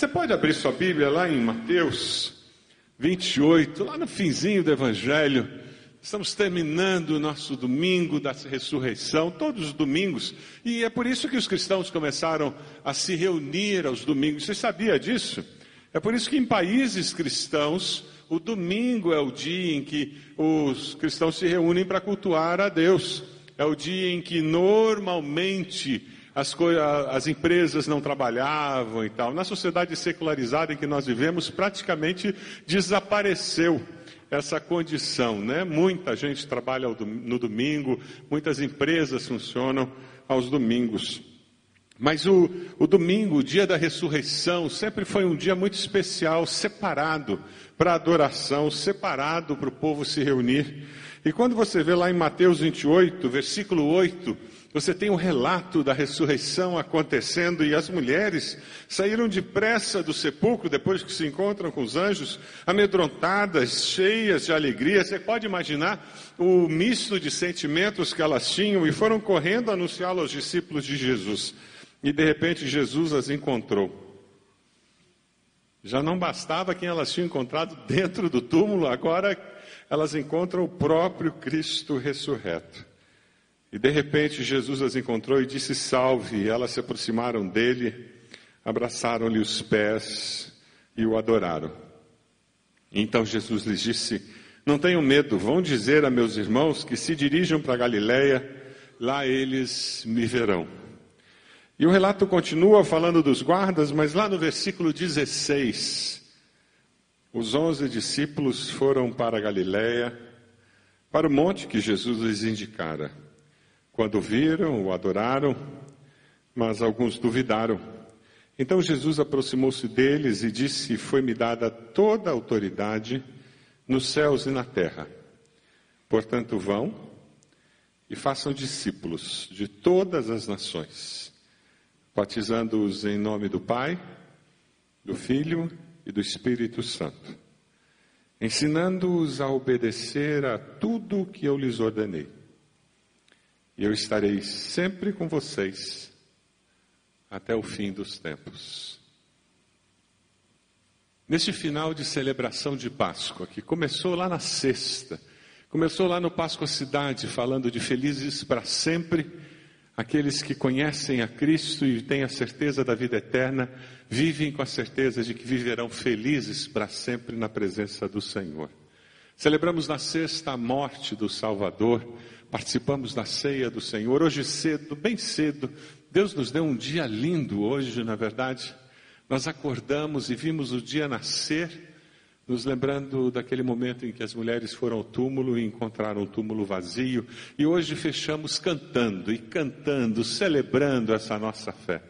Você pode abrir sua Bíblia lá em Mateus 28, lá no finzinho do Evangelho. Estamos terminando o nosso domingo da ressurreição, todos os domingos, e é por isso que os cristãos começaram a se reunir aos domingos. Você sabia disso? É por isso que em países cristãos, o domingo é o dia em que os cristãos se reúnem para cultuar a Deus. É o dia em que normalmente as, as, empresas não trabalhavam e tal. Na sociedade secularizada em que nós vivemos, praticamente desapareceu essa condição, né? Muita gente trabalha no domingo, muitas empresas funcionam aos domingos. Mas o, o domingo, o dia da ressurreição, sempre foi um dia muito especial, separado para adoração, separado para o povo se reunir. E quando você vê lá em Mateus 28, versículo 8, você tem um relato da ressurreição acontecendo e as mulheres saíram depressa do sepulcro depois que se encontram com os anjos, amedrontadas, cheias de alegria. Você pode imaginar o misto de sentimentos que elas tinham e foram correndo anunciá-lo aos discípulos de Jesus. E de repente Jesus as encontrou. Já não bastava quem elas tinham encontrado dentro do túmulo, agora elas encontram o próprio Cristo ressurreto. E de repente Jesus as encontrou e disse salve. E elas se aproximaram dele, abraçaram-lhe os pés e o adoraram. Então Jesus lhes disse: Não tenham medo, vão dizer a meus irmãos que se dirijam para Galiléia, lá eles me verão. E o relato continua falando dos guardas, mas lá no versículo 16, os onze discípulos foram para Galiléia, para o monte que Jesus lhes indicara. Quando viram, o adoraram, mas alguns duvidaram. Então Jesus aproximou-se deles e disse: Foi-me dada toda a autoridade nos céus e na terra. Portanto, vão e façam discípulos de todas as nações, batizando-os em nome do Pai, do Filho e do Espírito Santo, ensinando-os a obedecer a tudo que eu lhes ordenei e eu estarei sempre com vocês até o fim dos tempos. Neste final de celebração de Páscoa, que começou lá na sexta, começou lá no Páscoa Cidade, falando de felizes para sempre, aqueles que conhecem a Cristo e têm a certeza da vida eterna, vivem com a certeza de que viverão felizes para sempre na presença do Senhor. Celebramos na sexta a morte do Salvador, participamos da ceia do Senhor. Hoje cedo, bem cedo, Deus nos deu um dia lindo hoje, na verdade. Nós acordamos e vimos o dia nascer, nos lembrando daquele momento em que as mulheres foram ao túmulo e encontraram o túmulo vazio. E hoje fechamos cantando e cantando, celebrando essa nossa fé.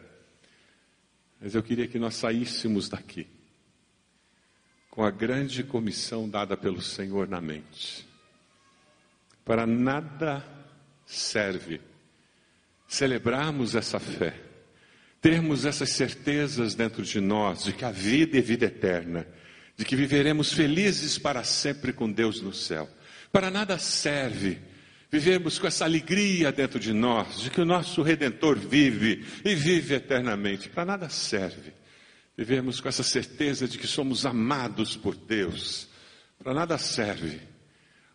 Mas eu queria que nós saíssemos daqui com a grande comissão dada pelo Senhor na mente para nada serve celebrarmos essa fé, termos essas certezas dentro de nós de que a vida é vida eterna, de que viveremos felizes para sempre com Deus no céu. Para nada serve vivermos com essa alegria dentro de nós, de que o nosso Redentor vive e vive eternamente. Para nada serve vivermos com essa certeza de que somos amados por Deus. Para nada serve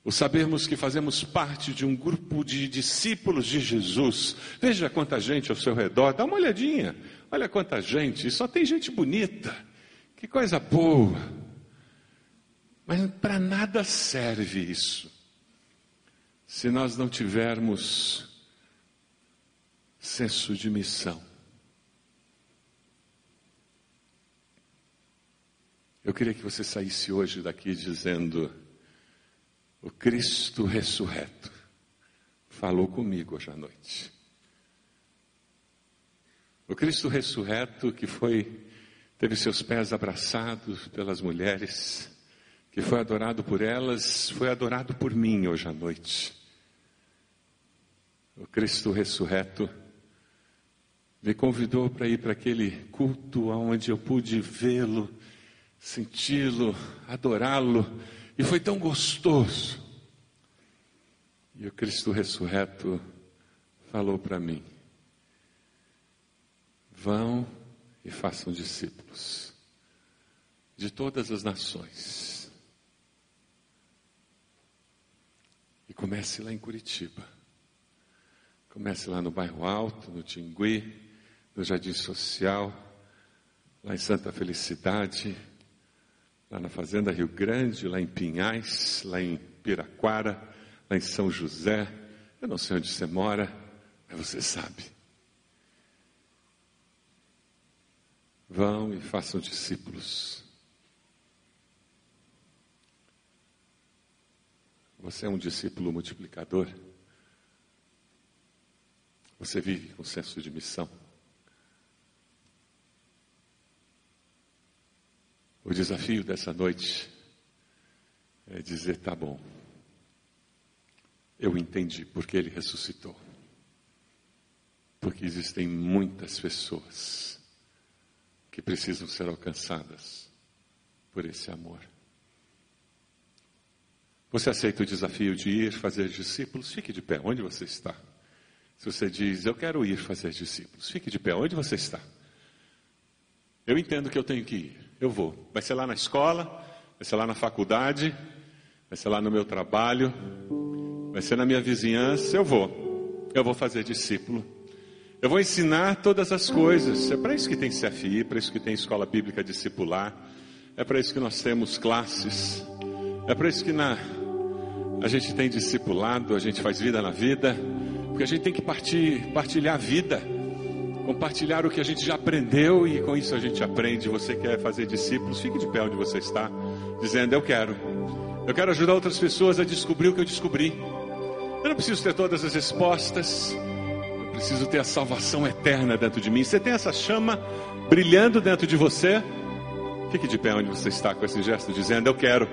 o sabermos que fazemos parte de um grupo de discípulos de Jesus. Veja quanta gente ao seu redor, dá uma olhadinha. Olha quanta gente, só tem gente bonita. Que coisa boa. Mas para nada serve isso. Se nós não tivermos senso de missão. Eu queria que você saísse hoje daqui dizendo: o Cristo ressurreto falou comigo hoje à noite. O Cristo ressurreto que foi, teve seus pés abraçados pelas mulheres, que foi adorado por elas, foi adorado por mim hoje à noite. O Cristo ressurreto me convidou para ir para aquele culto onde eu pude vê-lo, senti-lo, adorá-lo e foi tão gostoso. E o Cristo ressurreto falou para mim: vão e façam discípulos. de todas as nações. E comece lá em Curitiba. Comece lá no Bairro Alto, no Tingui, no Jardim Social, lá em Santa Felicidade, lá na Fazenda Rio Grande, lá em Pinhais, lá em Piraquara, lá em São José. Eu não sei onde você mora, mas você sabe. Vão e façam discípulos. Você é um discípulo multiplicador? Você vive com senso de missão? O desafio dessa noite é dizer: tá bom, eu entendi porque ele ressuscitou. Porque existem muitas pessoas que precisam ser alcançadas por esse amor. Você aceita o desafio de ir fazer discípulos? Fique de pé, onde você está? Se você diz, eu quero ir fazer discípulos, fique de pé, onde você está? Eu entendo que eu tenho que ir, eu vou. Vai ser lá na escola, vai ser lá na faculdade, vai ser lá no meu trabalho, vai ser na minha vizinhança, eu vou. Eu vou fazer discípulo. Eu vou ensinar todas as coisas. É para isso que tem CFI, é para isso que tem escola bíblica discipular, é para isso que nós temos classes, é para isso que na, a gente tem discipulado, a gente faz vida na vida. Porque a gente tem que partir, partilhar a vida, compartilhar o que a gente já aprendeu e com isso a gente aprende. Você quer fazer discípulos? Fique de pé onde você está, dizendo: Eu quero. Eu quero ajudar outras pessoas a descobrir o que eu descobri. Eu não preciso ter todas as respostas. Eu preciso ter a salvação eterna dentro de mim. Você tem essa chama brilhando dentro de você? Fique de pé onde você está com esse gesto, dizendo: Eu quero.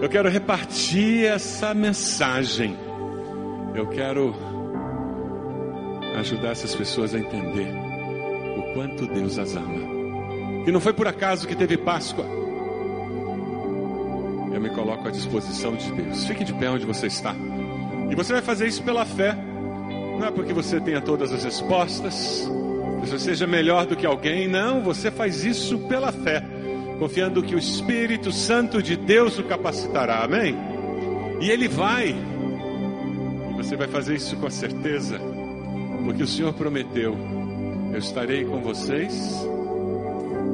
Eu quero repartir essa mensagem. Eu quero ajudar essas pessoas a entender o quanto Deus as ama. Que não foi por acaso que teve Páscoa. Eu me coloco à disposição de Deus. Fique de pé onde você está. E você vai fazer isso pela fé. Não é porque você tenha todas as respostas, que você seja melhor do que alguém. Não, você faz isso pela fé, confiando que o Espírito Santo de Deus o capacitará. Amém? E ele vai. E você vai fazer isso com certeza porque o Senhor prometeu: eu estarei com vocês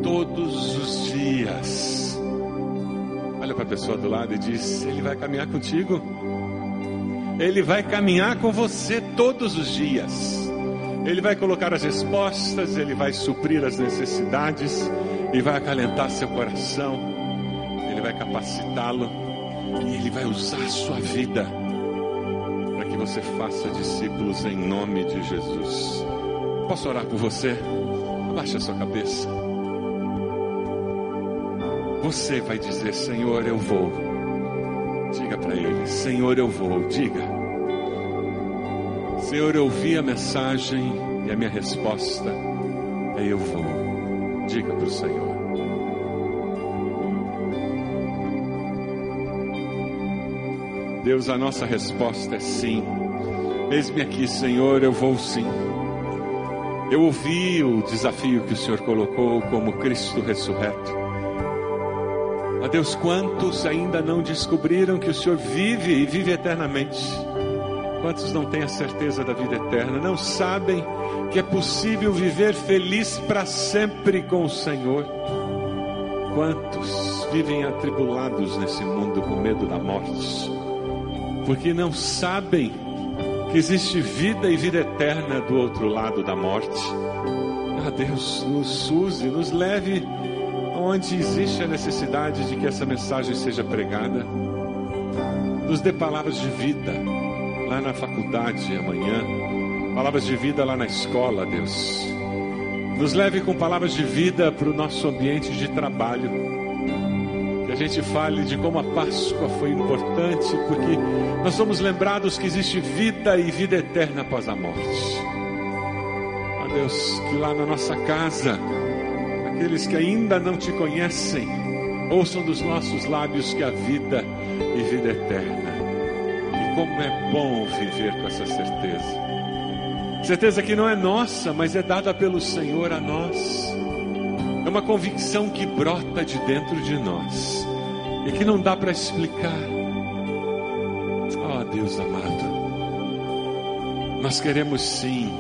todos os dias. Olha para a pessoa do lado e diz: Ele vai caminhar contigo. Ele vai caminhar com você todos os dias. Ele vai colocar as respostas, ele vai suprir as necessidades e vai acalentar seu coração. Ele vai capacitá-lo e ele vai usar a sua vida você faça discípulos em nome de Jesus. Posso orar por você? Abaixe a sua cabeça. Você vai dizer: Senhor, eu vou. Diga para ele: Senhor, eu vou. Diga. Senhor, eu ouvi a mensagem e a minha resposta é: Eu vou. Diga para o Senhor. Deus, a nossa resposta é sim. Eis-me aqui, Senhor, eu vou sim. Eu ouvi o desafio que o Senhor colocou como Cristo ressurreto. A Deus, quantos ainda não descobriram que o Senhor vive e vive eternamente? Quantos não têm a certeza da vida eterna? Não sabem que é possível viver feliz para sempre com o Senhor? Quantos vivem atribulados nesse mundo com medo da morte? porque não sabem que existe vida e vida eterna do outro lado da morte. Ah, Deus, nos use, nos leve onde existe a necessidade de que essa mensagem seja pregada. Nos dê palavras de vida lá na faculdade amanhã, palavras de vida lá na escola, Deus. Nos leve com palavras de vida para o nosso ambiente de trabalho gente fale de como a Páscoa foi importante, porque nós somos lembrados que existe vida e vida eterna após a morte. Ó Deus, que lá na nossa casa, aqueles que ainda não te conhecem, ouçam dos nossos lábios que há vida e vida eterna. E como é bom viver com essa certeza. Certeza que não é nossa, mas é dada pelo Senhor a nós. É uma convicção que brota de dentro de nós e que não dá para explicar. Oh, Deus amado, nós queremos sim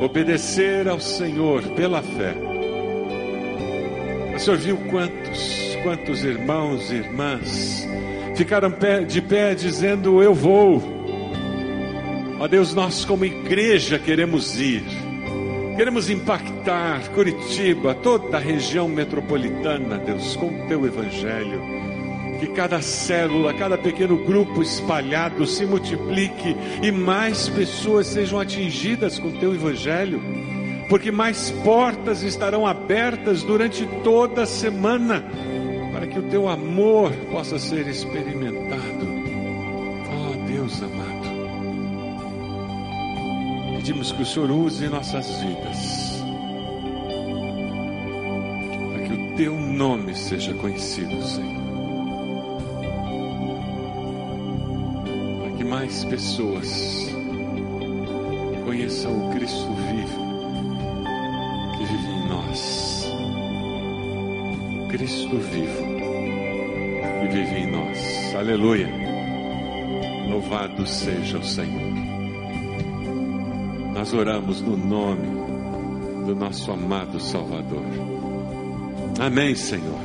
obedecer ao Senhor pela fé. O Senhor viu quantos, quantos irmãos e irmãs ficaram de pé dizendo: Eu vou. Ó Deus, nós como igreja queremos ir Queremos impactar Curitiba, toda a região metropolitana, Deus, com o teu evangelho. Que cada célula, cada pequeno grupo espalhado se multiplique e mais pessoas sejam atingidas com o teu evangelho. Porque mais portas estarão abertas durante toda a semana para que o teu amor possa ser experimentado. Oh, Deus amado pedimos que o Senhor use nossas vidas, para que o teu nome seja conhecido, Senhor. Para que mais pessoas conheçam o Cristo vivo que vive em nós. O Cristo vivo que vive em nós. Aleluia. Louvado seja o Senhor. Nós oramos no nome do nosso amado Salvador. Amém, Senhor.